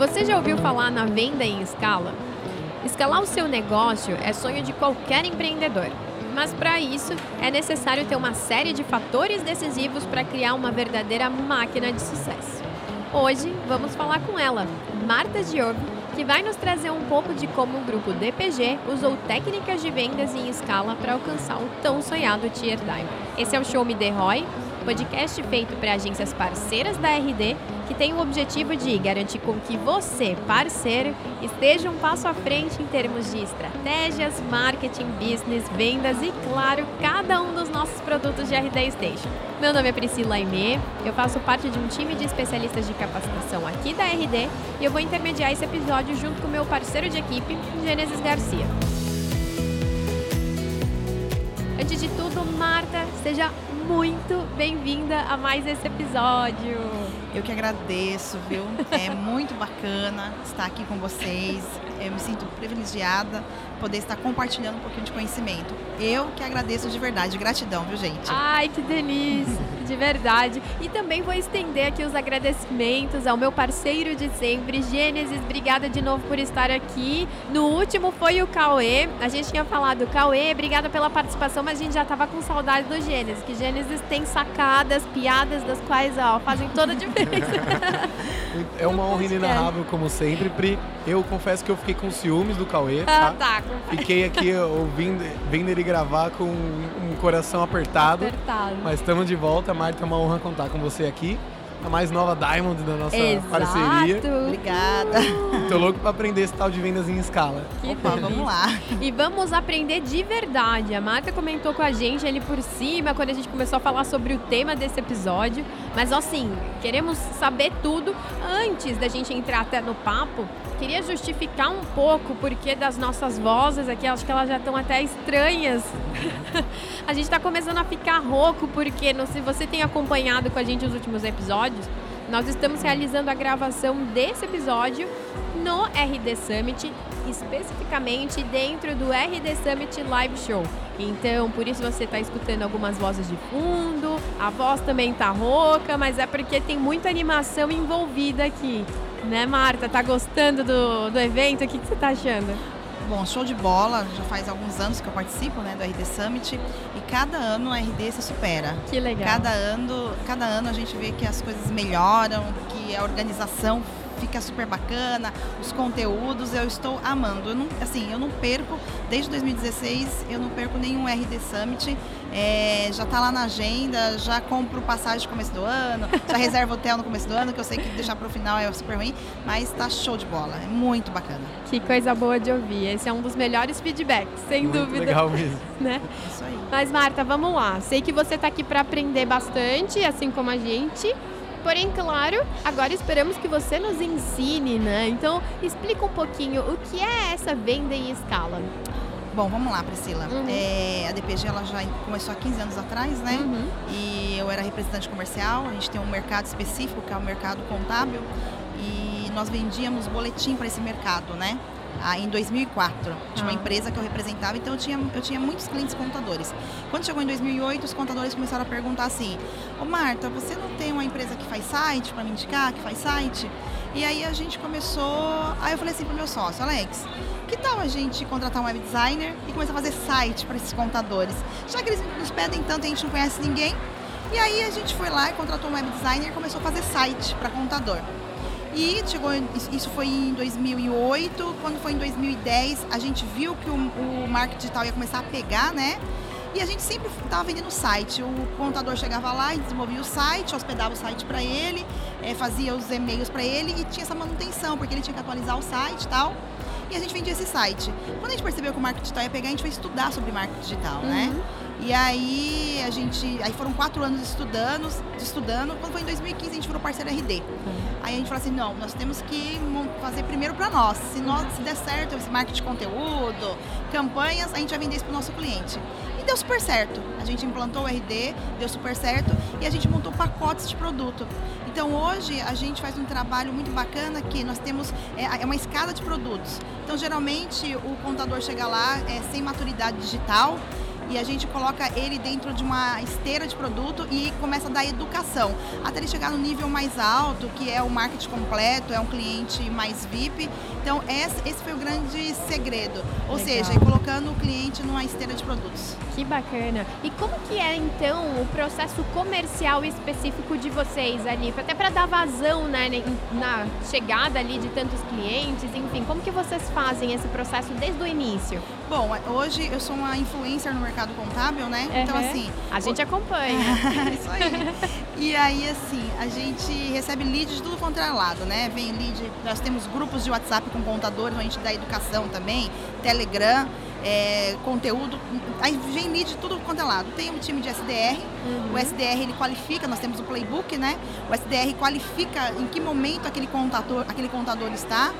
Você já ouviu falar na venda em escala? Escalar o seu negócio é sonho de qualquer empreendedor. Mas para isso é necessário ter uma série de fatores decisivos para criar uma verdadeira máquina de sucesso. Hoje vamos falar com ela, Marta Diogo, que vai nos trazer um pouco de como o grupo DPG usou técnicas de vendas em escala para alcançar o tão sonhado Tier Diamond. Esse é o Show Me The Roy, podcast feito para agências parceiras da RD, que tem o objetivo de garantir com que você, parceiro, esteja um passo à frente em termos de estratégias, marketing, business, vendas e, claro, cada um dos nossos produtos de RD Station. Meu nome é Priscila Aimee, eu faço parte de um time de especialistas de capacitação aqui da RD e eu vou intermediar esse episódio junto com meu parceiro de equipe, Gênesis Garcia. Antes de tudo, Marta, seja muito bem-vinda a mais esse episódio. Eu que agradeço, viu? É muito bacana estar aqui com vocês. Eu me sinto privilegiada poder estar compartilhando um pouquinho de conhecimento. Eu que agradeço de verdade, gratidão, viu, gente? Ai, que delícia, de verdade. E também vou estender aqui os agradecimentos ao meu parceiro de sempre, Gênesis. Obrigada de novo por estar aqui. No último foi o Cauê. A gente tinha falado, Cauê, obrigada pela participação, mas a gente já tava com saudade do Gênesis, que Gênesis tem sacadas, piadas das quais, ó, fazem toda a diferença. é uma honra inenarrável, como sempre, Pri. Eu confesso que eu fiquei com ciúmes do Cauê. Tá? Ah, tá. Fiquei aqui ouvindo, vendo ele gravar com um coração apertado. Apertado. Mas estamos de volta, Marta. É uma honra contar com você aqui. A mais nova Diamond da nossa Exato. parceria. Obrigada. Tô louco para aprender esse tal de vendas em escala. Que Opa, delícia. vamos lá. E vamos aprender de verdade. A Marta comentou com a gente ali por cima, quando a gente começou a falar sobre o tema desse episódio. Mas, assim, queremos saber tudo antes da gente entrar até no papo. Queria justificar um pouco o porquê das nossas vozes aqui. Acho que elas já estão até estranhas. a gente está começando a ficar rouco, porque não, se você tem acompanhado com a gente os últimos episódios, nós estamos realizando a gravação desse episódio no RD Summit, especificamente dentro do RD Summit Live Show. Então, por isso você está escutando algumas vozes de fundo, a voz também tá rouca, mas é porque tem muita animação envolvida aqui. Né, Marta? Tá gostando do, do evento? O que, que você tá achando? Bom, show de bola. Já faz alguns anos que eu participo né, do RD Summit e cada ano o RD se supera. Que legal. Cada ano, cada ano a gente vê que as coisas melhoram, que a organização fica super bacana, os conteúdos eu estou amando. Eu não, assim, eu não perco, desde 2016, eu não perco nenhum RD Summit. É, já está lá na agenda, já compro passagem no começo do ano, já reservo hotel no começo do ano, que eu sei que deixar para o final é super ruim, mas está show de bola, é muito bacana. Que coisa boa de ouvir. Esse é um dos melhores feedbacks, sem Muito dúvida. legal mesmo. Né? Isso aí. Mas Marta, vamos lá. Sei que você está aqui para aprender bastante, assim como a gente. Porém, claro, agora esperamos que você nos ensine, né? Então, explica um pouquinho o que é essa venda em escala. Bom, vamos lá, Priscila. Uhum. É, a DPG ela já começou há 15 anos atrás, né? Uhum. E eu era representante comercial. A gente tem um mercado específico, que é o mercado contábil. E nós vendíamos boletim para esse mercado, né? Ah, em 2004. Tinha uma Ah. empresa que eu representava, então eu tinha, eu tinha muitos clientes contadores. Quando chegou em 2008, os contadores começaram a perguntar assim: Ô Marta, você não tem uma empresa que faz site para me indicar, que faz site? E aí a gente começou. Aí eu falei assim pro meu sócio, Alex, que tal a gente contratar um web designer e começar a fazer site para esses contadores? Já que eles nos pedem tanto e a gente não conhece ninguém. E aí a gente foi lá e contratou um web designer e começou a fazer site para contador. E chegou, isso foi em 2008, quando foi em 2010, a gente viu que o, o marketing digital ia começar a pegar, né? E a gente sempre estava vendendo o site. O contador chegava lá e desenvolvia o site, hospedava o site para ele, eh, fazia os e-mails para ele e tinha essa manutenção, porque ele tinha que atualizar o site e tal. E a gente vendia esse site. Quando a gente percebeu que o marketing digital ia pegar, a gente foi estudar sobre marketing digital, né? E aí a gente. Aí foram quatro anos estudando, estudando. Quando foi em 2015 a gente virou parceiro RD. Aí a gente falou assim, não, nós temos que fazer primeiro para nós. Se, nós. se der certo esse marketing de conteúdo, campanhas, a gente vai vender isso para o nosso cliente. E deu super certo. A gente implantou o RD, deu super certo e a gente montou pacotes de produto. Então hoje a gente faz um trabalho muito bacana que nós temos é, é uma escada de produtos. Então geralmente o contador chega lá é, sem maturidade digital e a gente coloca ele dentro de uma esteira de produto e começa a dar educação. Até ele chegar no nível mais alto, que é o marketing completo, é um cliente mais VIP. Então, esse foi o grande segredo. Ou Legal. seja, colocando o cliente numa esteira de produtos. Que bacana. E como que é, então, o processo comercial específico de vocês, Anif? Até para dar vazão né, na chegada ali de tantos clientes, enfim, como que vocês fazem esse processo desde o início? Bom, hoje eu sou uma influencer no mercado contábil, né? Uhum. Então, assim. A gente acompanha. Isso aí. e aí, assim, a gente recebe leads de tudo quanto é lado, né? Vem lead, nós temos grupos de WhatsApp com contadores, a gente dá educação também, Telegram é, conteúdo. Aí vem lead de tudo quanto é lado. Tem um time de SDR, uhum. o SDR ele qualifica, nós temos o playbook, né? O SDR qualifica em que momento aquele contador, aquele contador está.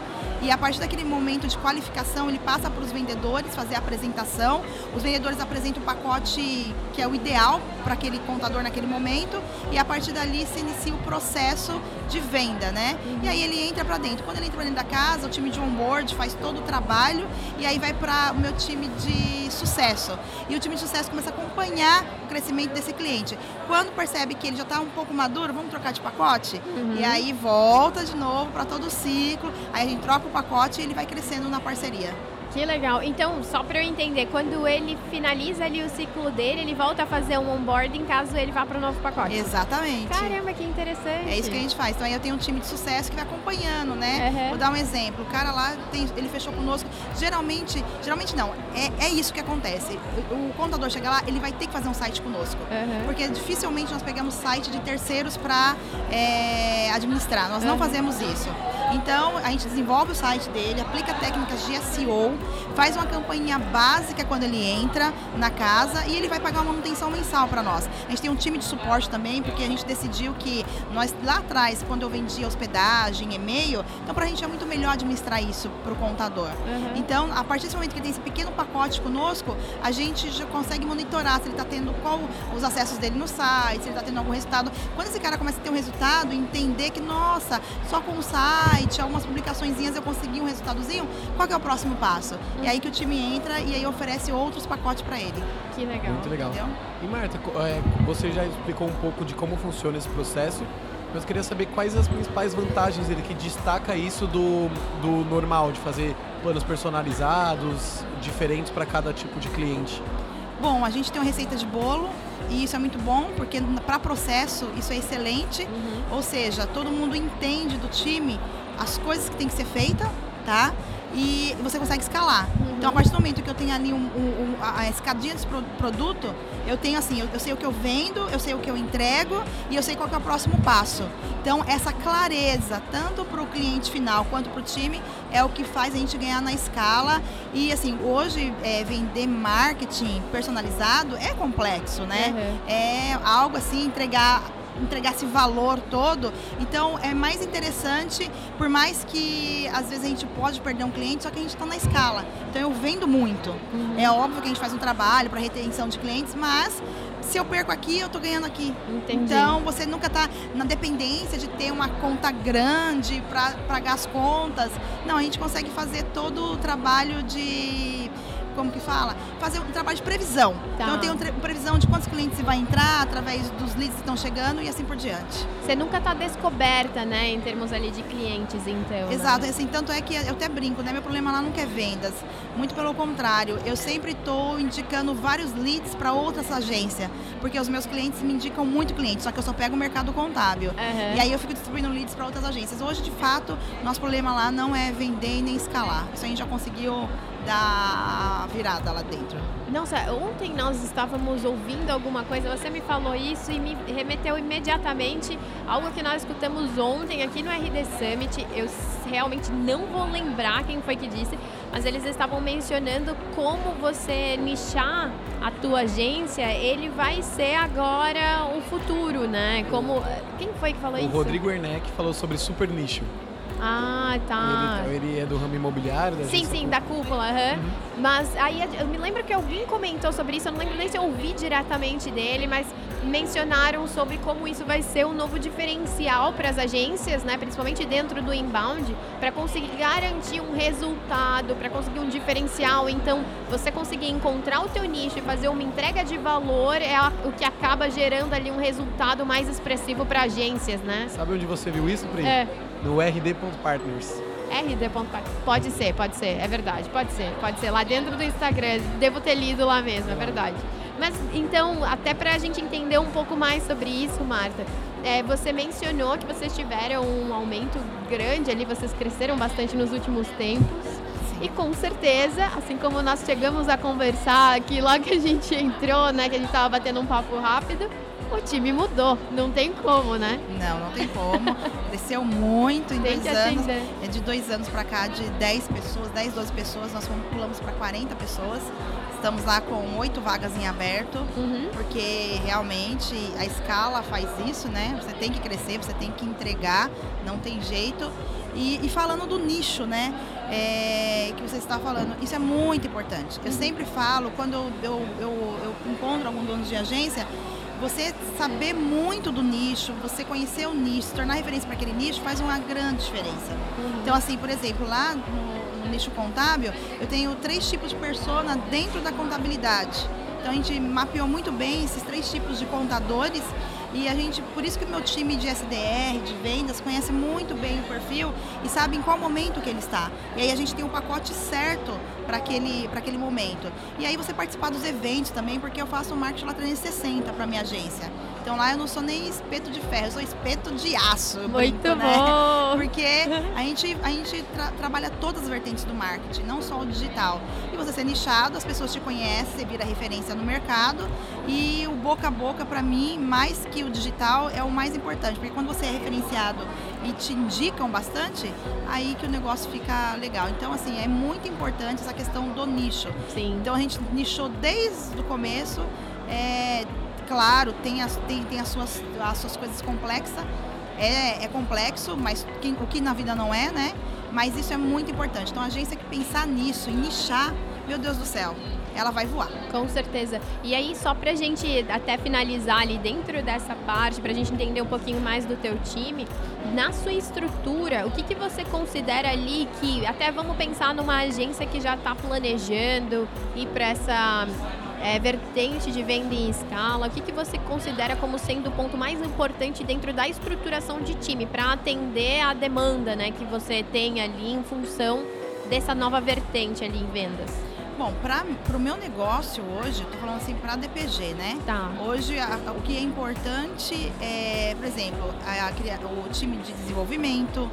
E a partir daquele momento de qualificação, ele passa para os vendedores fazer a apresentação. Os vendedores apresentam o pacote que é o ideal para aquele contador naquele momento. E a partir dali se inicia o processo de venda, né? Uhum. E aí ele entra para dentro. Quando ele entra para dentro da casa, o time de onboard faz todo o trabalho e aí vai para o meu time de sucesso. E o time de sucesso começa a acompanhar o crescimento desse cliente. Quando percebe que ele já está um pouco maduro, vamos trocar de pacote? Uhum. E aí volta de novo para todo o ciclo. Aí a gente troca o pacote e ele vai crescendo na parceria. Que legal. Então, só para eu entender, quando ele finaliza ali o ciclo dele, ele volta a fazer um onboarding caso ele vá para o novo pacote. Exatamente. Caramba, que interessante. É isso que a gente faz. Então aí eu tenho um time de sucesso que vai acompanhando, né? Uhum. Vou dar um exemplo. O cara lá, tem, ele fechou conosco. Geralmente, geralmente não, é, é isso que acontece. O, o contador chega lá, ele vai ter que fazer um site conosco. Uhum. Porque dificilmente nós pegamos site de terceiros para é, administrar. Nós uhum. não fazemos isso. Então, a gente desenvolve o site dele, aplica técnicas de SEO, faz uma campanha básica quando ele entra na casa e ele vai pagar uma manutenção mensal para nós. A gente tem um time de suporte também, porque a gente decidiu que nós lá atrás, quando eu vendia hospedagem, e-mail, então para a gente é muito melhor administrar isso para o contador. Uhum. Então, a partir desse momento que tem esse pequeno pacote conosco, a gente já consegue monitorar se ele está tendo qual os acessos dele no site, se ele está tendo algum resultado. Quando esse cara começa a ter um resultado, entender que, nossa, só com o site site, algumas publicações eu consegui um resultadozinho, qual é o próximo passo? Hum. E aí que o time entra e aí oferece outros pacotes para ele. Que legal. Muito legal. Entendeu? E Marta, é, você já explicou um pouco de como funciona esse processo, mas eu queria saber quais as principais vantagens dele que destaca isso do, do normal, de fazer planos personalizados, diferentes para cada tipo de cliente. Bom, a gente tem uma receita de bolo e isso é muito bom porque para processo isso é excelente. Uhum. Ou seja, todo mundo entende do time as coisas que tem que ser feita, tá? E você consegue escalar. Uhum. Então, a partir do momento que eu tenho ali um, um, um, a escadinha desse produto, eu tenho assim, eu, eu, sei o que eu vendo, eu sei o que eu entrego e eu sei qual é o próximo passo. Então, essa clareza, tanto para o cliente final quanto para o time, é o que faz a gente ganhar na escala. E assim, hoje é, vender marketing personalizado é complexo, né? Uhum. É algo assim, entregar entregar esse valor todo. Então é mais interessante, por mais que às vezes a gente pode perder um cliente, só que a gente está na escala. Então eu vendo muito. Uhum. É óbvio que a gente faz um trabalho para retenção de clientes, mas se eu perco aqui, eu estou ganhando aqui. Entendi. Então você nunca está na dependência de ter uma conta grande para pagar as contas. Não, a gente consegue fazer todo o trabalho de como que fala? Fazer um trabalho de previsão. Tá. Então eu tenho previsão de quantos clientes vai entrar através dos leads que estão chegando e assim por diante. Você nunca está descoberta, né, em termos ali de clientes, então. Né? Exato, né? assim, tanto é que eu até brinco, né? Meu problema lá nunca é vendas. Muito pelo contrário, eu sempre estou indicando vários leads para outras agências, porque os meus clientes me indicam muito clientes, só que eu só pego o mercado contábil. Uhum. E aí eu fico distribuindo leads para outras agências. Hoje, de fato, nosso problema lá não é vender nem escalar. Isso a gente já conseguiu dar virada lá dentro. Nossa, ontem nós estávamos ouvindo alguma coisa, você me falou isso e me remeteu imediatamente algo que nós escutamos ontem aqui no RD Summit. Eu realmente não vou lembrar quem foi que disse, mas eles estavam mencionando como você nichar a tua agência, ele vai ser agora o futuro, né? Como quem foi que falou o isso? O Rodrigo Werneck falou sobre super nicho. Ah, tá. Ele, ele é do ramo imobiliário? Da sim, sim, da cúpula. Uhum. Uhum. Mas aí eu me lembro que alguém comentou sobre isso, eu não lembro nem se eu ouvi diretamente dele, mas mencionaram sobre como isso vai ser um novo diferencial para as agências, né, principalmente dentro do inbound, para conseguir garantir um resultado, para conseguir um diferencial. Então, você conseguir encontrar o teu nicho e fazer uma entrega de valor é o que acaba gerando ali um resultado mais expressivo para agências, né? Sabe onde você viu isso, Pri? É. No rd.partners. rd.partners. Pode ser, pode ser, é verdade, pode ser, pode ser. Lá dentro do Instagram, devo ter lido lá mesmo, é verdade. Mas então, até para a gente entender um pouco mais sobre isso, Marta, é, você mencionou que vocês tiveram um aumento grande ali, vocês cresceram bastante nos últimos tempos. E com certeza, assim como nós chegamos a conversar aqui lá que a gente entrou, né, que a gente estava batendo um papo rápido, o time mudou, não tem como, né? Não, não tem como. Cresceu muito em tem dois anos. É de dois anos para cá, de 10 pessoas, 10, 12 pessoas, nós pulamos para 40 pessoas. Estamos lá com oito vagas em aberto, uhum. porque realmente a escala faz isso, né? Você tem que crescer, você tem que entregar, não tem jeito. E, e falando do nicho, né? É, que você está falando, isso é muito importante. Eu uhum. sempre falo, quando eu, eu, eu, eu encontro algum dono de agência, você saber muito do nicho, você conhecer o nicho, se tornar referência para aquele nicho faz uma grande diferença. Uhum. Então, assim, por exemplo, lá no, nicho contábil, eu tenho três tipos de persona dentro da contabilidade. Então a gente mapeou muito bem esses três tipos de contadores e a gente, por isso que o meu time de SDR, de vendas, conhece muito bem o perfil e sabe em qual momento que ele está. E aí a gente tem o um pacote certo para aquele, aquele momento. E aí você participar dos eventos também, porque eu faço marketing lá 360 para minha agência. Então lá eu não sou nem espeto de ferro, eu sou espeto de aço. Muito brinco, né? bom! Né? Porque a gente, a gente tra trabalha todas as vertentes do marketing, não só o digital. E você ser nichado, as pessoas te conhecem, você vira referência no mercado. E o boca a boca, para mim, mais que o digital, é o mais importante. Porque quando você é referenciado e te indicam bastante, aí que o negócio fica legal. Então, assim, é muito importante essa questão do nicho. Sim. Então a gente nichou desde o começo. É, claro, tem as, tem, tem as, suas, as suas coisas complexas. É, é complexo, mas que, o que na vida não é, né? Mas isso é muito importante. Então a agência que pensar nisso, em nichar, meu Deus do céu, ela vai voar. Com certeza. E aí, só pra gente até finalizar ali dentro dessa parte, pra gente entender um pouquinho mais do teu time, na sua estrutura, o que, que você considera ali que, até vamos pensar numa agência que já está planejando ir para essa é, vertente de venda em escala, o que, que você considera como sendo o ponto mais importante dentro da estruturação de time para atender a demanda né, que você tem ali em função dessa nova vertente ali em vendas? Bom, para o meu negócio hoje, estou falando assim para DPG, né? Tá. Hoje, a, o que é importante é, por exemplo, a, a, o time de desenvolvimento,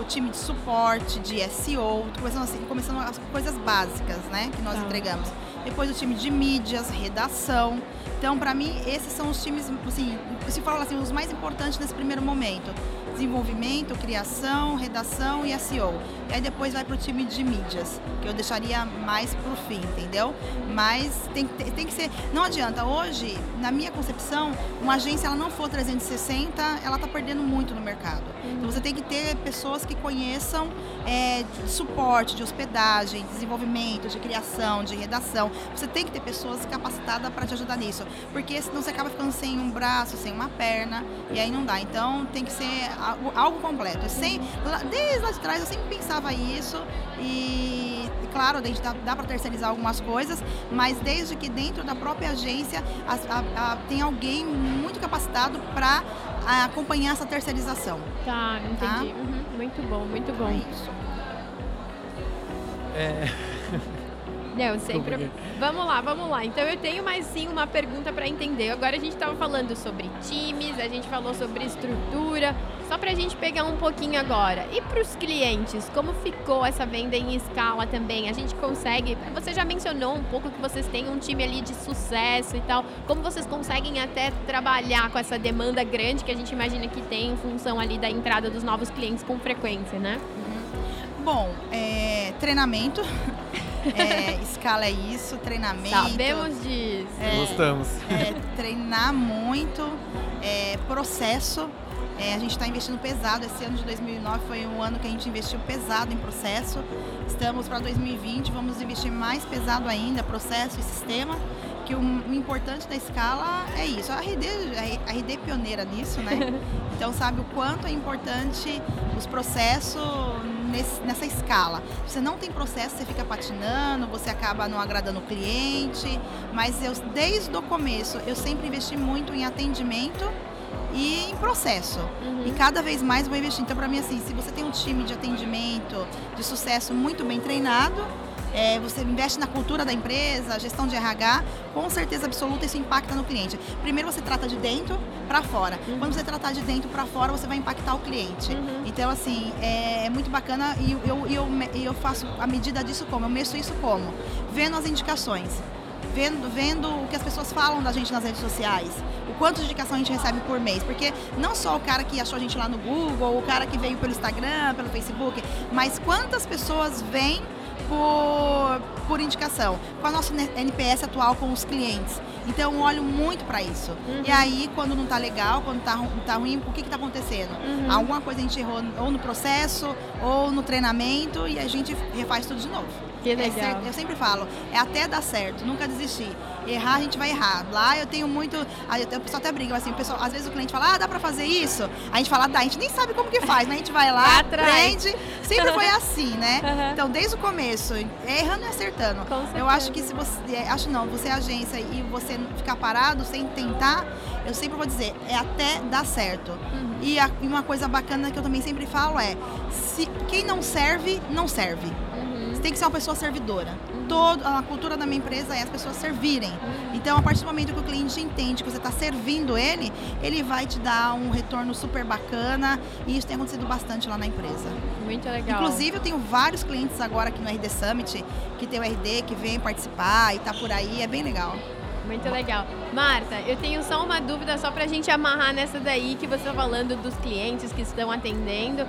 o time de suporte, de SEO, começando assim, começando as coisas básicas, né, que nós tá. entregamos depois o time de mídias, redação. Então, para mim, esses são os times, assim, se falar assim, os mais importantes nesse primeiro momento desenvolvimento, criação, redação e SEO. E aí depois vai para o time de mídias, que eu deixaria mais para o fim, entendeu? Mas tem, tem que ser. Não adianta. Hoje, na minha concepção, uma agência ela não for 360, ela está perdendo muito no mercado. Então você tem que ter pessoas que conheçam é, de suporte, de hospedagem, desenvolvimento, de criação, de redação. Você tem que ter pessoas capacitadas para te ajudar nisso. Porque senão você acaba ficando sem um braço, sem uma perna, e aí não dá. Então tem que ser algo, algo completo. Sem, desde lá de trás eu sempre pensava isso e, claro, a gente dá, dá para terceirizar algumas coisas, mas desde que dentro da própria agência a, a, a, tem alguém muito capacitado para acompanhar essa terceirização. Tá, entendi. Tá? Uhum, muito bom, muito bom. É isso. É... Não, sempre. Vamos lá, vamos lá. Então eu tenho mais sim uma pergunta para entender. Agora a gente estava falando sobre times, a gente falou sobre estrutura. Só para a gente pegar um pouquinho agora. E para os clientes, como ficou essa venda em escala também? A gente consegue. Você já mencionou um pouco que vocês têm um time ali de sucesso e tal. Como vocês conseguem até trabalhar com essa demanda grande que a gente imagina que tem em função ali da entrada dos novos clientes com frequência, né? Uhum. Bom, é, treinamento. É, escala é isso, treinamento. Sabemos disso. É, Gostamos. É, treinar muito, é, processo. É, a gente está investindo pesado. Esse ano de 2009 foi um ano que a gente investiu pesado em processo. Estamos para 2020, vamos investir mais pesado ainda, processo e sistema. que o, o, importante da escala é isso. A RD, a RD é pioneira nisso, né? Então sabe o quanto é importante os processos nesse, nessa escala. Você não tem processo, você fica patinando, você acaba não agradando o cliente. Mas eu, desde o começo, eu sempre investi muito em atendimento e em processo. Uhum. E cada vez mais vou investir. Então, para mim, assim, se você tem um time de atendimento de sucesso muito bem treinado, é, você investe na cultura da empresa, gestão de RH, com certeza absoluta isso impacta no cliente. Primeiro você trata de dentro para fora. Uhum. Quando você tratar de dentro para fora, você vai impactar o cliente. Uhum. Então, assim, é, é, muito bacana e eu, eu, eu, eu faço a medida disso como? Eu meço isso como? Vendo as indicações vendo, vendo o que as pessoas falam da gente nas redes sociais, o quanto de indicação a gente recebe por mês. Porque não só o cara que achou a gente lá no Google, o cara que veio pelo Instagram, pelo Facebook, mas quantas pessoas vêm por, por indicação, com a nossa NPS atual com os clientes. Então eu olho muito para isso. Uhum. E aí, quando não tá legal, quando tá, tá ruim, o que que tá acontecendo? Uhum. Alguma coisa a gente errou ou no processo, ou no treinamento, e a gente refaz tudo de novo. Que é legal. É, eu sempre falo, é até dar certo, nunca desistir. Errar, a gente vai errar. Lá eu tenho muito. Aí o pessoal até briga, assim, o pessoal, às vezes o cliente fala, ah, dá pra fazer isso? A gente fala, dá, a gente nem sabe como que faz, né? A gente vai lá, aprende. Sempre foi assim, né? Uhum. Então, desde o começo, errando e acertando. Eu acho que se você. É, acho não, você é agência e você ficar parado sem tentar, eu sempre vou dizer, é até dar certo. Uhum. E, a, e uma coisa bacana que eu também sempre falo é, se quem não serve, não serve tem que ser uma pessoa servidora. Todo, a cultura da minha empresa é as pessoas servirem. Então, a partir do momento que o cliente entende que você está servindo ele, ele vai te dar um retorno super bacana. E isso tem acontecido bastante lá na empresa. Muito legal. Inclusive, eu tenho vários clientes agora aqui no RD Summit que tem o RD, que vem participar e tá por aí. É bem legal. Muito legal. Marta, eu tenho só uma dúvida só para a gente amarrar nessa daí que você está falando dos clientes que estão atendendo.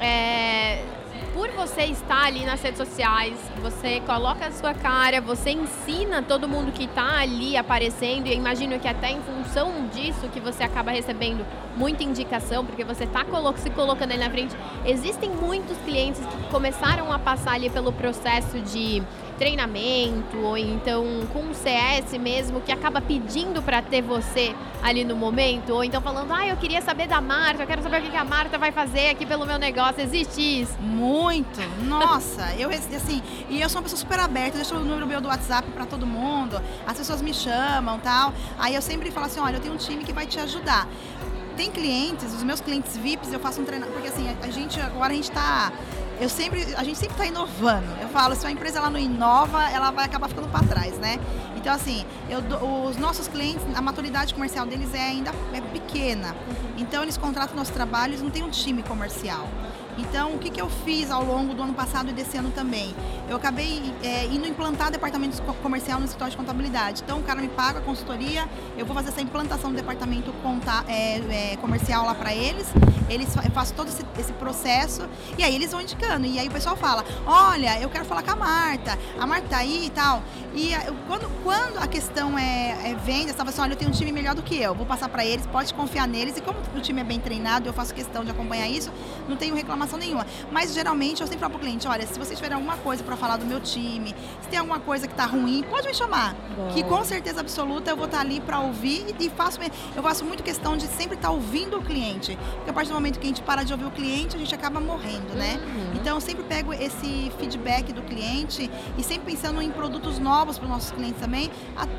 É, por você estar ali nas redes sociais, você coloca a sua cara, você ensina todo mundo que está ali aparecendo, e eu imagino que até em função disso que você acaba recebendo muita indicação, porque você está se colocando ali na frente. Existem muitos clientes que começaram a passar ali pelo processo de treinamento, ou então com um CS mesmo, que acaba pedindo para ter você ali no momento, ou então falando, ah, eu queria saber da Marta, eu quero saber o que a Marta vai fazer aqui pelo meu negócio. Existe isso? Muito! Nossa, eu assim, e eu sou uma pessoa super aberta, deixo o número meu do WhatsApp para todo mundo, as pessoas me chamam tal. Aí eu sempre falo assim, olha, eu tenho um time que vai te ajudar tem clientes, os meus clientes VIPs, eu faço um treinamento, porque assim, a gente agora a gente está eu sempre, a gente sempre está inovando. Eu falo, se uma empresa ela não inova, ela vai acabar ficando para trás, né? Então, assim, eu, os nossos clientes, a maturidade comercial deles é ainda é pequena. Então, eles contratam nossos trabalhos, não tem um time comercial. Então, o que, que eu fiz ao longo do ano passado e desse ano também? Eu acabei é, indo implantar departamento comercial no escritório de contabilidade. Então, o cara me paga a consultoria, eu vou fazer essa implantação do departamento conta, é, é, comercial lá para eles. Eles eu faço todo esse, esse, processo e aí eles vão indicando. E aí o pessoal fala: Olha, eu quero falar com a Marta, a Marta tá aí e tal. E quando, quando a questão é, é venda, você fala assim: Olha, eu tenho um time melhor do que eu, vou passar para eles, pode confiar neles. E como o time é bem treinado, eu faço questão de acompanhar isso, não tenho reclamação nenhuma. Mas geralmente eu sempre falo pro cliente, olha, se vocês tiverem alguma coisa para falar do meu time, se tem alguma coisa que tá ruim, pode me chamar. Bom. Que com certeza absoluta eu vou estar tá ali para ouvir e faço eu faço muito questão de sempre estar tá ouvindo o cliente. Porque a partir do momento que a gente para de ouvir o cliente, a gente acaba morrendo, né? Uhum. Então eu sempre pego esse feedback do cliente e sempre pensando em produtos novos para os nossos clientes também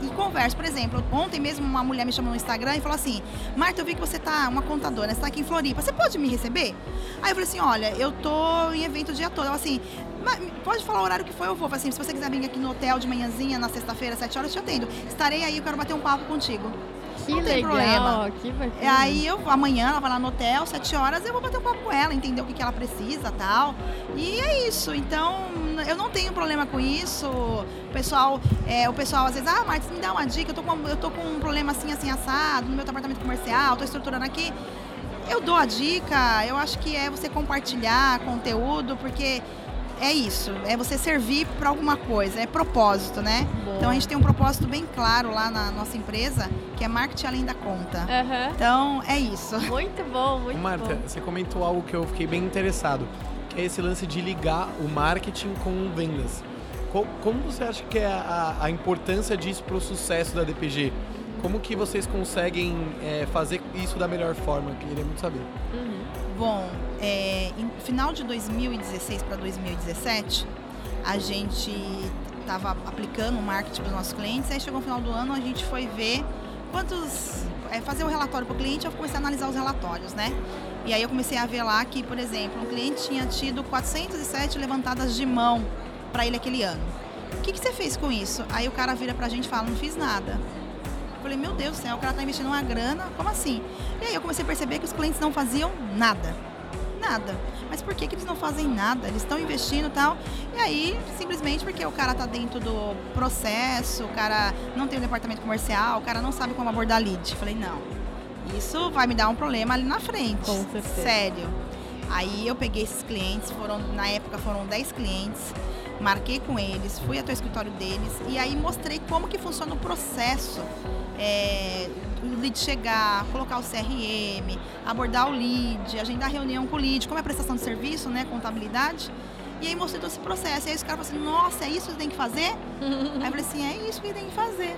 e converso. Por exemplo, ontem mesmo uma mulher me chamou no Instagram e falou assim: Marta, eu vi que você tá uma contadora, você tá aqui em Floripa, você pode me receber? Aí eu falei assim: olha, eu tô em evento o dia todo. Eu, assim, pode falar o horário que for, eu vou. Assim, se você quiser vir aqui no hotel de manhãzinha, na sexta-feira, sete horas, eu te atendo. Estarei aí, eu quero bater um papo contigo. Que não tem legal, problema. Que bacana. Aí eu amanhã ela vai lá no hotel, sete horas, eu vou bater um papo com ela, entender o que, que ela precisa tal. E é isso. Então, eu não tenho problema com isso. O pessoal, é, o pessoal às vezes, ah, Martins, me dá uma dica, eu tô, com, eu tô com um problema assim, assim, assado, no meu departamento comercial, tô estruturando aqui. Eu dou a dica, eu acho que é você compartilhar conteúdo, porque é isso, é você servir para alguma coisa, é propósito, né? Boa. Então a gente tem um propósito bem claro lá na nossa empresa, que é marketing além da conta. Uhum. Então é isso. Muito bom, muito Marta, bom. Marta, você comentou algo que eu fiquei bem interessado, que é esse lance de ligar o marketing com vendas. como você acha que é a, a importância disso para o sucesso da DPG? Como que vocês conseguem é, fazer isso da melhor forma? Queria muito saber. Uhum. Bom, é, em final de 2016 para 2017, a gente estava aplicando o marketing para os nossos clientes. Aí chegou no final do ano, a gente foi ver quantos. É, fazer o um relatório para o cliente, eu comecei a analisar os relatórios, né? E aí eu comecei a ver lá que, por exemplo, um cliente tinha tido 407 levantadas de mão para ele aquele ano. O que, que você fez com isso? Aí o cara vira para a gente e fala, não fiz nada. Eu falei, meu Deus do céu, o cara está investindo uma grana, como assim? E aí eu comecei a perceber que os clientes não faziam nada. Nada. Mas por que, que eles não fazem nada? Eles estão investindo e tal. E aí, simplesmente porque o cara está dentro do processo, o cara não tem um departamento comercial, o cara não sabe como abordar lead. Falei, não. Isso vai me dar um problema ali na frente. Com certeza. Sério. Aí eu peguei esses clientes, foram na época foram 10 clientes, marquei com eles, fui até o escritório deles e aí mostrei como que funciona o processo é, o lead chegar, colocar o CRM, abordar o lead, agendar reunião com o lead, como é a prestação de serviço, né, contabilidade. E aí mostrei todo esse processo. E aí os caras falaram assim, nossa, é isso que tem que fazer? aí eu falei assim, é isso que tem que fazer.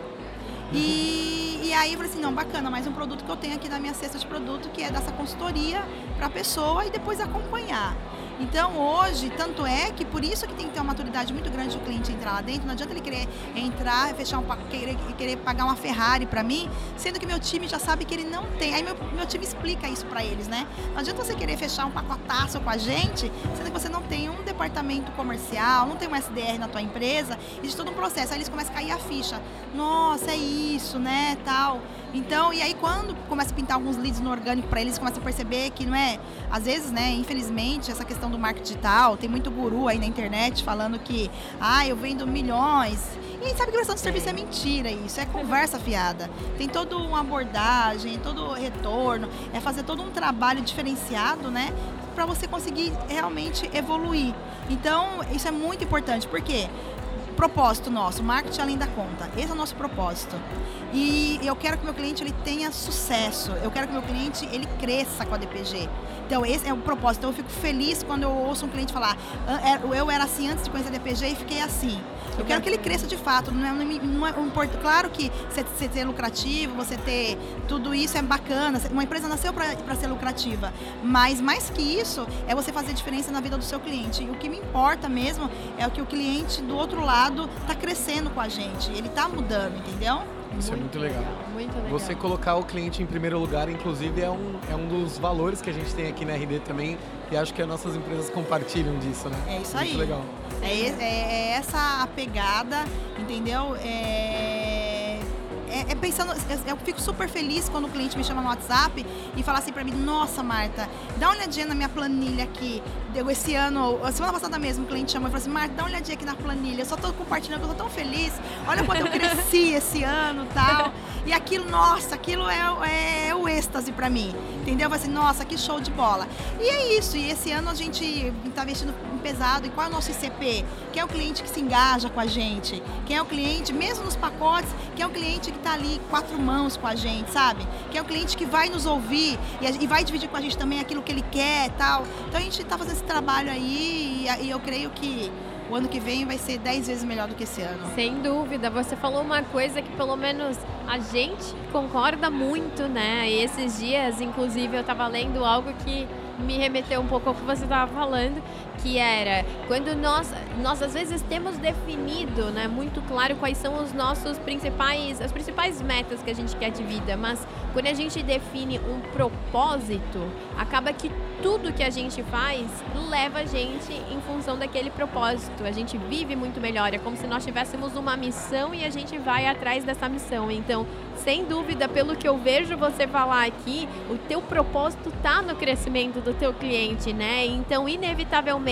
E, e aí eu falei assim, não, bacana, mais um produto que eu tenho aqui na minha cesta de produto, que é dessa consultoria para a pessoa e depois acompanhar. Então hoje, tanto é que por isso que tem que ter uma maturidade muito grande do cliente entrar lá dentro. Não adianta ele querer entrar, fechar um querer, querer pagar uma Ferrari para mim, sendo que meu time já sabe que ele não tem. Aí meu, meu time explica isso para eles, né? Não adianta você querer fechar um pacotaço com a gente, sendo que você não tem um departamento comercial, não tem um SDR na tua empresa, existe todo um processo. Aí eles começam a cair a ficha. Nossa, é isso, né, tal. Então, e aí quando começa a pintar alguns leads no orgânico para eles, começa a perceber que não é, às vezes, né, infelizmente, essa questão do marketing digital, tem muito guru aí na internet falando que, ah, eu vendo milhões. E sabe que prestação de serviço é mentira isso, é conversa fiada. Tem toda uma abordagem, todo retorno, é fazer todo um trabalho diferenciado, né, para você conseguir realmente evoluir. Então, isso é muito importante, porque propósito nosso, marketing além da conta. Esse é o nosso propósito. E eu quero que meu cliente ele tenha sucesso. Eu quero que meu cliente ele cresça com a DPG. Então esse é o propósito. Então eu fico feliz quando eu ouço um cliente falar: é, eu era assim antes de conhecer a DPG e fiquei assim. Eu quero que ele cresça de fato. Não é, não é um, claro que você ter lucrativo, você ter tudo isso é bacana. Uma empresa nasceu para ser lucrativa. Mas mais que isso, é você fazer diferença na vida do seu cliente. E o que me importa mesmo é o que o cliente do outro lado está crescendo com a gente. Ele está mudando, entendeu? Isso é muito legal. legal. Muito legal. Você colocar o cliente em primeiro lugar, inclusive, é um, é um dos valores que a gente tem aqui na RD também. E acho que as nossas empresas compartilham disso, né? É isso aí. Muito legal. É, é, é essa a pegada, entendeu? É, é, é, pensando, eu fico super feliz quando o cliente me chama no WhatsApp e fala assim para mim: Nossa, Marta, dá uma olhadinha na minha planilha aqui. Deu esse ano, a semana passada mesmo, o cliente chamou e falou assim: Marta, dá uma olhadinha aqui na planilha. Eu só tô compartilhando, eu tô tão feliz. Olha quanto eu cresci esse ano tal. E aquilo, nossa, aquilo é, é, é o êxtase para mim. Entendeu? Vai assim, nossa, que show de bola. E é isso. E esse ano a gente está investindo pesado. E qual é o nosso ICP? Quem é o cliente que se engaja com a gente? Quem é o cliente, mesmo nos pacotes, quem é o cliente que está ali quatro mãos com a gente, sabe? Quem é o cliente que vai nos ouvir e, e vai dividir com a gente também aquilo que ele quer e tal. Então a gente está fazendo esse trabalho aí e, e eu creio que o ano que vem vai ser 10 vezes melhor do que esse ano. Sem dúvida. Você falou uma coisa que pelo menos a gente concorda muito, né? E esses dias, inclusive, eu estava lendo algo que me remeteu um pouco ao que você estava falando, que era quando nós, nós às vezes temos definido, né, muito claro quais são os nossos principais, as principais metas que a gente quer de vida, mas quando a gente define um propósito, acaba que tudo que a gente faz leva a gente em função daquele propósito. A gente vive muito melhor, é como se nós tivéssemos uma missão e a gente vai atrás dessa missão. Então, sem dúvida, pelo que eu vejo você falar aqui, o teu propósito está no crescimento do teu cliente, né? Então, inevitavelmente,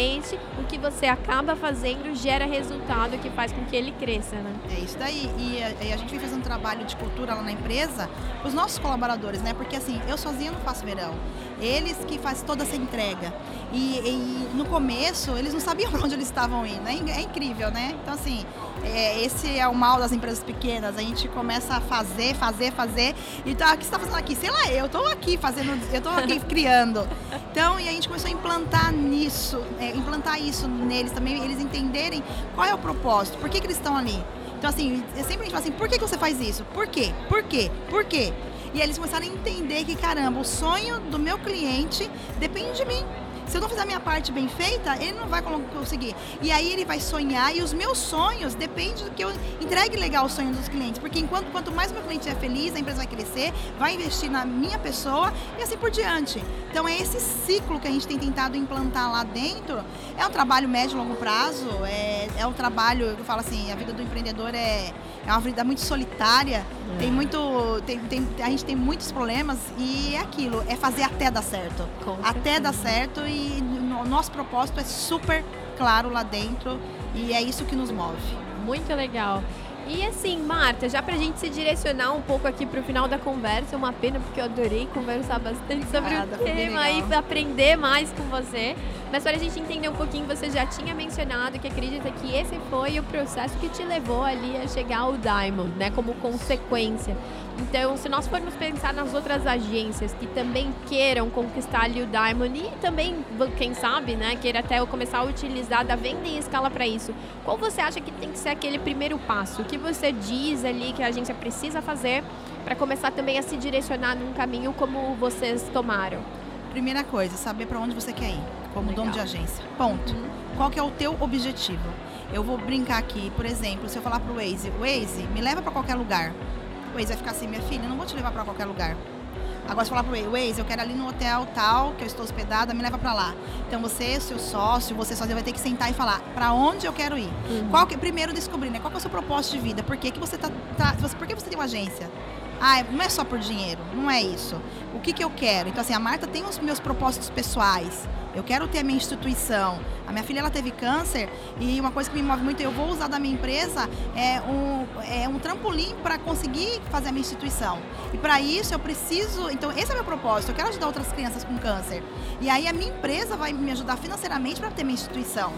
o que você acaba fazendo gera resultado que faz com que ele cresça, né? É isso daí. E a, e a gente vem fazendo um trabalho de cultura lá na empresa, os nossos colaboradores, né? Porque assim, eu sozinha não faço verão. Eles que fazem toda essa entrega. E, e no começo, eles não sabiam para onde eles estavam indo. É, é incrível, né? Então, assim, é, esse é o mal das empresas pequenas. A gente começa a fazer, fazer, fazer. E tá, o que você está fazendo aqui? Sei lá, eu estou aqui fazendo, eu estou aqui criando. Então, e a gente começou a implantar nisso, implantar isso neles também, eles entenderem qual é o propósito, por que, que eles estão ali. Então, assim, é sempre a gente fala assim, por que, que você faz isso? Por quê? Por quê? Por quê? E eles começaram a entender que, caramba, o sonho do meu cliente depende de mim. Se eu não fizer a minha parte bem feita, ele não vai conseguir. E aí ele vai sonhar e os meus sonhos dependem do que eu entregue legal os sonhos dos clientes. Porque enquanto quanto mais meu cliente é feliz, a empresa vai crescer, vai investir na minha pessoa e assim por diante. Então é esse ciclo que a gente tem tentado implantar lá dentro. É um trabalho médio e longo prazo, é, é um trabalho, eu falo assim, a vida do empreendedor é, é uma vida muito solitária, é. tem muito. Tem, tem, a gente tem muitos problemas e é aquilo, é fazer até dar certo. Com até certeza. dar certo e o nosso propósito é super claro lá dentro e é isso que nos move. Muito legal. E assim, Marta, já pra gente se direcionar um pouco aqui pro final da conversa, é uma pena porque eu adorei conversar bastante sobre o tema e aprender mais com você. Mas para a gente entender um pouquinho, você já tinha mencionado que acredita que esse foi o processo que te levou ali a chegar ao Diamond, né, como consequência. Então, se nós formos pensar nas outras agências que também queiram conquistar ali o Diamond e também, quem sabe, né, queira até começar a utilizar da venda em escala para isso, qual você acha que tem que ser aquele primeiro passo? O que você diz ali que a agência precisa fazer para começar também a se direcionar num caminho como vocês tomaram? Primeira coisa, saber para onde você quer ir, como Legal. dono de agência. Ponto. Uhum. Qual que é o teu objetivo? Eu vou brincar aqui, por exemplo, se eu falar pro Waze, Waze, me leva para qualquer lugar o Waze vai ficar assim, minha filha, não vou te levar para qualquer lugar. Agora, se falar pro Waze, eu quero ali no hotel tal, que eu estou hospedada, me leva para lá. Então, você, seu sócio, você sozinho vai ter que sentar e falar para onde eu quero ir. Uhum. Qual que, primeiro descobrir, né? Qual que é o seu propósito de vida? Por que, que você tá, tá por que você tem uma agência? Ah, não é só por dinheiro, não é isso. O que, que eu quero? Então, assim, a Marta tem os meus propósitos pessoais. Eu quero ter a minha instituição. A minha filha ela teve câncer e uma coisa que me move muito, eu vou usar da minha empresa é um, é um trampolim para conseguir fazer a minha instituição. E para isso eu preciso, então esse é meu propósito. Eu quero ajudar outras crianças com câncer. E aí a minha empresa vai me ajudar financeiramente para ter minha instituição.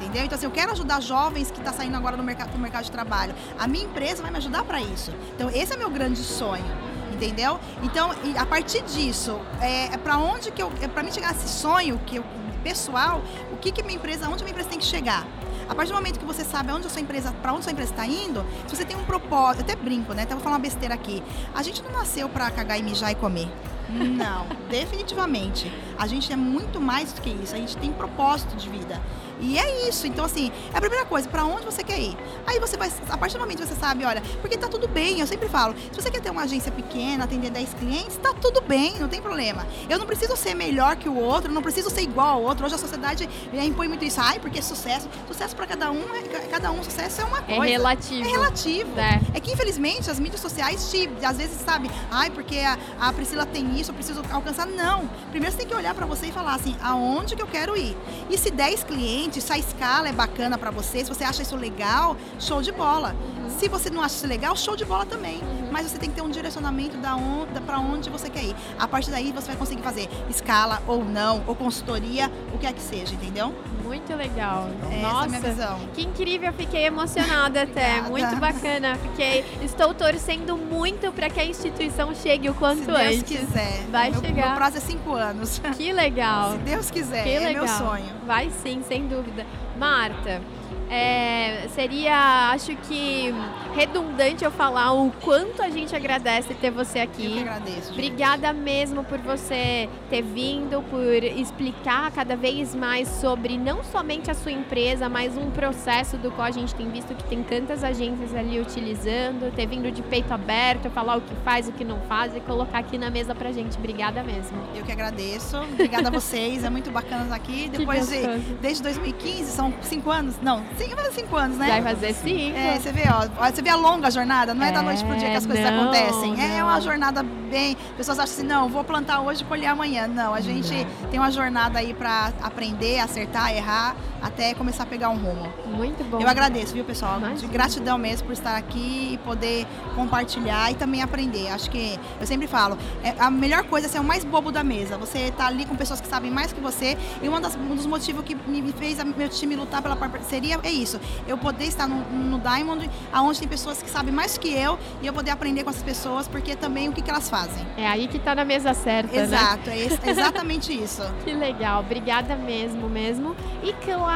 Entendeu? Então, assim, eu quero ajudar jovens que estão tá saindo agora no mercado, no mercado de trabalho. A minha empresa vai me ajudar para isso. Então, esse é meu grande sonho entendeu? Então, a partir disso, é, é para onde que eu, é para mim chegar a esse sonho que eu, pessoal, o que que minha empresa, onde minha empresa tem que chegar? A partir do momento que você sabe onde a sua empresa, para onde a sua empresa está indo, se você tem um propósito, eu até brinco, né? Então vou falar uma besteira aqui. A gente não nasceu para cagar e mijar e comer. Não, definitivamente. A gente é muito mais do que isso. A gente tem propósito de vida. E é isso. Então, assim, é a primeira coisa, para onde você quer ir? Aí você vai, a partir do momento que você sabe, olha, porque tá tudo bem, eu sempre falo, se você quer ter uma agência pequena, atender 10 clientes, tá tudo bem, não tem problema. Eu não preciso ser melhor que o outro, não preciso ser igual ao outro. Hoje a sociedade impõe muito isso. Ai, porque sucesso. Sucesso para cada um, é, cada um, sucesso é uma é coisa. É relativo. É relativo. É, é que, infelizmente, as mídias sociais te, às vezes, sabe, ai, porque a, a Priscila tem isso, eu preciso alcançar. Não. Primeiro você tem que olhar para você e falar assim, aonde que eu quero ir? E se 10 clientes, se a escala é bacana para você, se você acha isso legal, show de bola. Uhum. Se você não acha isso legal, show de bola também. Uhum. Mas você tem que ter um direcionamento da onde, para onde você quer ir. A partir daí você vai conseguir fazer escala ou não, ou consultoria, o que é que seja, entendeu? Muito legal. Essa Nossa, é a minha visão. que incrível, fiquei emocionada até. Muito bacana. Fiquei, estou torcendo muito para que a instituição chegue o quanto Se Deus antes. quiser. Vai meu, chegar. Meu prazo é cinco anos. Que legal. Se Deus quiser, que é legal. meu sonho. Vai sim, sem dúvida. Marta, é, seria, acho que, redundante eu falar o quanto a gente agradece ter você aqui. Eu que agradeço. Gente. Obrigada mesmo por você ter vindo, por explicar cada vez mais sobre não somente a sua empresa, mas um processo do qual a gente tem visto que tem tantas agências ali utilizando, ter vindo de peito aberto, falar o que faz, o que não faz e colocar aqui na mesa pra gente. Obrigada mesmo. Eu que agradeço. Obrigada a vocês. É muito bacana estar aqui. Depois de, desde 2015, são cinco anos? Não, fazer cinco anos, né? Vai fazer cinco. É, você vê, ó. Você vê a longa jornada, não é, é da noite pro dia que as coisas não, acontecem. Não. É uma jornada bem. Pessoas acham assim, não, vou plantar hoje e colher amanhã. Não, a gente não. tem uma jornada aí para aprender, acertar, errar, até começar a pegar um rumo. Muito bom. Eu agradeço, viu, pessoal? Imagina. De gratidão mesmo por estar aqui e poder compartilhar e também aprender. Acho que eu sempre falo, é, a melhor coisa é ser o mais bobo da mesa. Você tá ali com pessoas que sabem mais que você. E uma das, um dos motivos que me fez meu time lutar pela parceria é isso. Eu poder estar no, no Diamond, aonde tem pessoas que sabem mais que eu, e eu poder aprender com essas pessoas, porque também o que, que elas fazem? É aí que tá na mesa certa, né? Exato, é ex- exatamente isso. Que legal, obrigada mesmo, mesmo. E claro,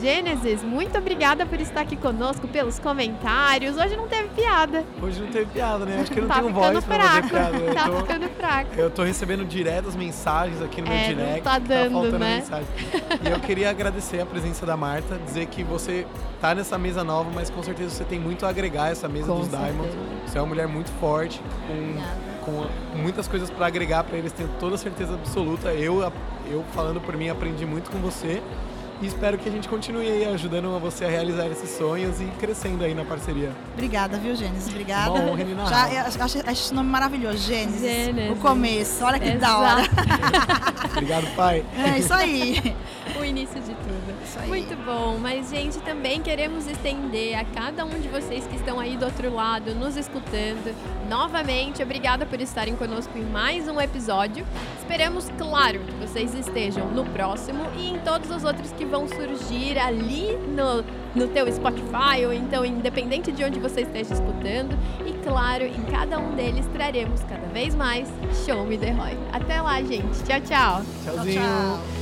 Gênesis, muito obrigada por estar aqui conosco, pelos comentários. Hoje não teve piada. Hoje não teve piada, né? Acho que eu não tá tenho voz pra fazer piada. Eu Tá tô- ficando fraco. Eu tô recebendo direto as mensagens aqui no meu É, não direct. tá que dando, faltando né? mensagem. E eu queria agradecer a presença da Marta, dizer que você tá nessa mesa nova, mas com certeza você tem muito a agregar essa mesa Com dos Diamonds. certeza. Você é uma mulher muito forte, com, com muitas coisas pra agregar pra eles, tenho toda certeza absoluta. Eu, eu falando por mim, aprendi muito com você. E espero que a gente continue aí ajudando você a realizar esses sonhos e crescendo aí na parceria. Obrigada, viu, Gênesis? Obrigada. Uma honra inenarrável. Já, eu acho, acho esse nome maravilhoso, Gênesis. Gênesis. O começo, olha que da hora. Obrigado, pai. É isso aí. Início de tudo. Isso aí. Muito bom, mas gente, também queremos estender a cada um de vocês que estão aí do outro lado, nos escutando. Novamente, obrigada por estarem conosco em mais um episódio. Esperamos, claro, que vocês estejam no próximo e em todos os outros que vão surgir ali no, no teu Spotify ou então independente de onde você esteja escutando. E claro, em cada um deles traremos cada vez mais Show Me The Roy. Até lá, gente. Tchau, tchau. Tchau, Tchauzinho. tchau.